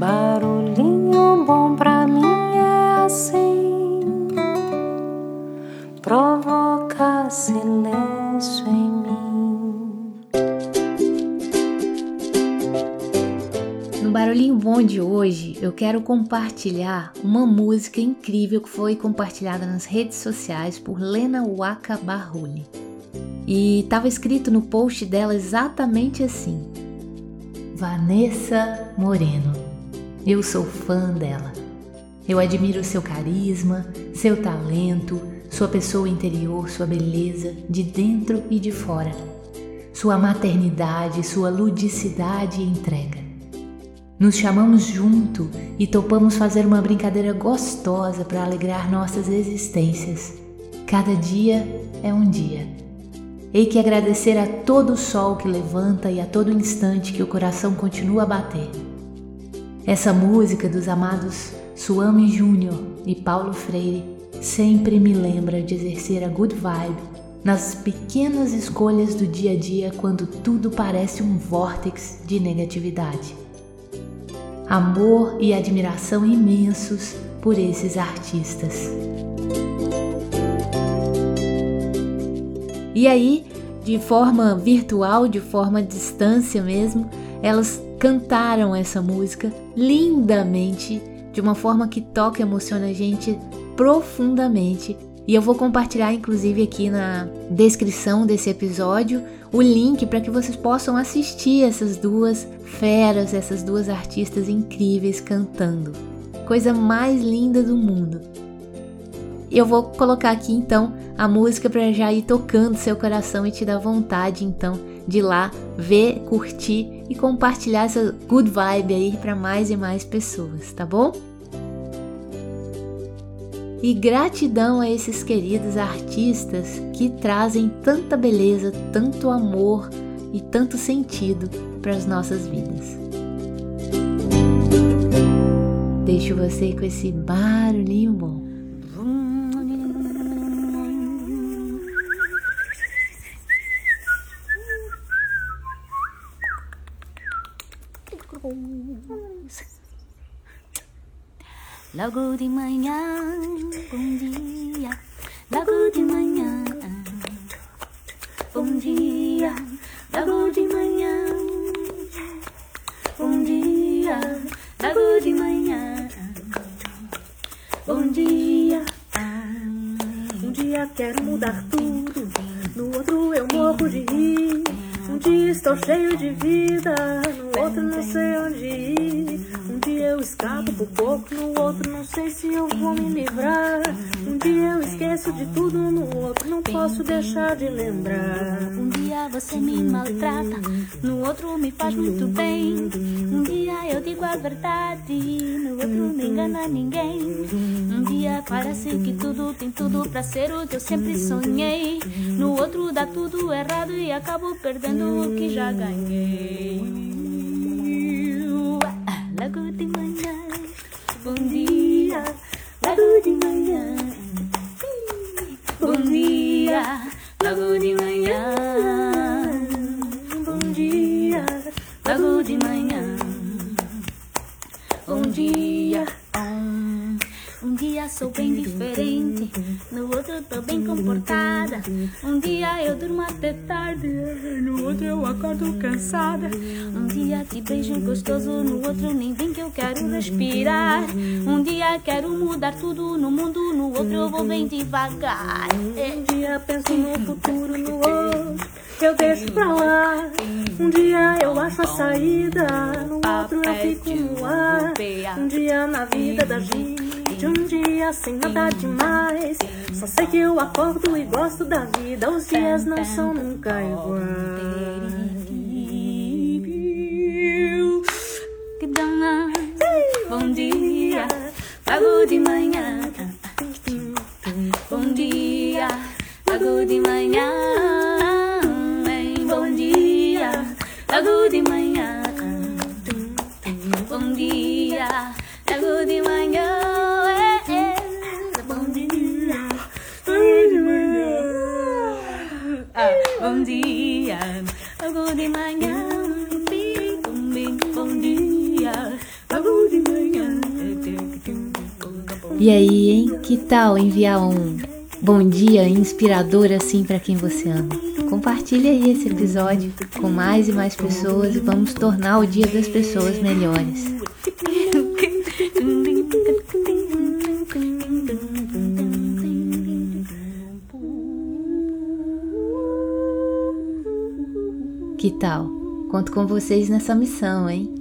Barulhinho bom pra mim é assim, provoca silêncio em mim. No Barulhinho Bom de hoje, eu quero compartilhar uma música incrível que foi compartilhada nas redes sociais por Lena Waka Barruli. E estava escrito no post dela exatamente assim: Vanessa Moreno. Eu sou fã dela. Eu admiro seu carisma, seu talento, sua pessoa interior, sua beleza, de dentro e de fora, sua maternidade, sua ludicidade e entrega. Nos chamamos junto e topamos fazer uma brincadeira gostosa para alegrar nossas existências. Cada dia é um dia. Hei que agradecer a todo o sol que levanta e a todo instante que o coração continua a bater. Essa música dos amados Suame Júnior e Paulo Freire sempre me lembra de exercer a good vibe nas pequenas escolhas do dia a dia quando tudo parece um vórtex de negatividade. Amor e admiração imensos por esses artistas. E aí, de forma virtual, de forma à distância mesmo, elas cantaram essa música lindamente, de uma forma que toca e emociona a gente profundamente. E eu vou compartilhar, inclusive, aqui na descrição desse episódio o link para que vocês possam assistir essas duas feras, essas duas artistas incríveis cantando. Coisa mais linda do mundo. Eu vou colocar aqui então a música para já ir tocando seu coração e te dar vontade então de lá ver, curtir e compartilhar essa good vibe aí para mais e mais pessoas, tá bom? E gratidão a esses queridos artistas que trazem tanta beleza, tanto amor e tanto sentido para as nossas vidas. Deixo você com esse barulhinho bom. Logo de manhã, bom dia. Logo de manhã, bom dia. Logo de manhã, bom dia. Logo de manhã, bom dia. Um dia quero mudar tudo, no outro eu morro de rir. Um dia estou cheio de vida, outro não sei onde ir. Um dia eu escapo por pouco, no outro não sei se eu vou me livrar. Um dia eu esqueço de tudo, no outro não posso deixar de lembrar. Um dia você me maltrata, no outro me faz muito bem. Um dia eu digo a verdade, no outro não engana ninguém. Um dia parece que tudo tem tudo pra ser o que eu sempre sonhei. No outro dá tudo errado e acabo perdendo o que já ganhei. Logo de manhã, bom dia. Um dia sou bem diferente, no outro tô bem comportada. Um dia eu durmo até tarde, no outro eu acordo cansada. Um dia te beijo gostoso, no outro nem vem que eu quero respirar. Um dia quero mudar tudo no mundo, no outro eu vou bem devagar. Um dia penso no futuro, no outro eu deixo pra lá. Um dia eu acho a saída, no outro eu fico no ar. Um dia na vida da gente, um dia sem nada demais. Só sei que eu acordo e gosto da vida, os dias não são nunca iguais. Bom dia, logo de manhã. Bom dia, logo de manhã. Logo de manhã. Bom dia, logo de manhã. Bom dia, logo de manhã. Bom dia, logo de manhã. E aí, hein? Que tal enviar um bom dia inspirador assim para quem você ama? Compartilhe aí esse episódio com mais e mais pessoas e vamos tornar o dia das pessoas melhores. Que tal? Conto com vocês nessa missão, hein?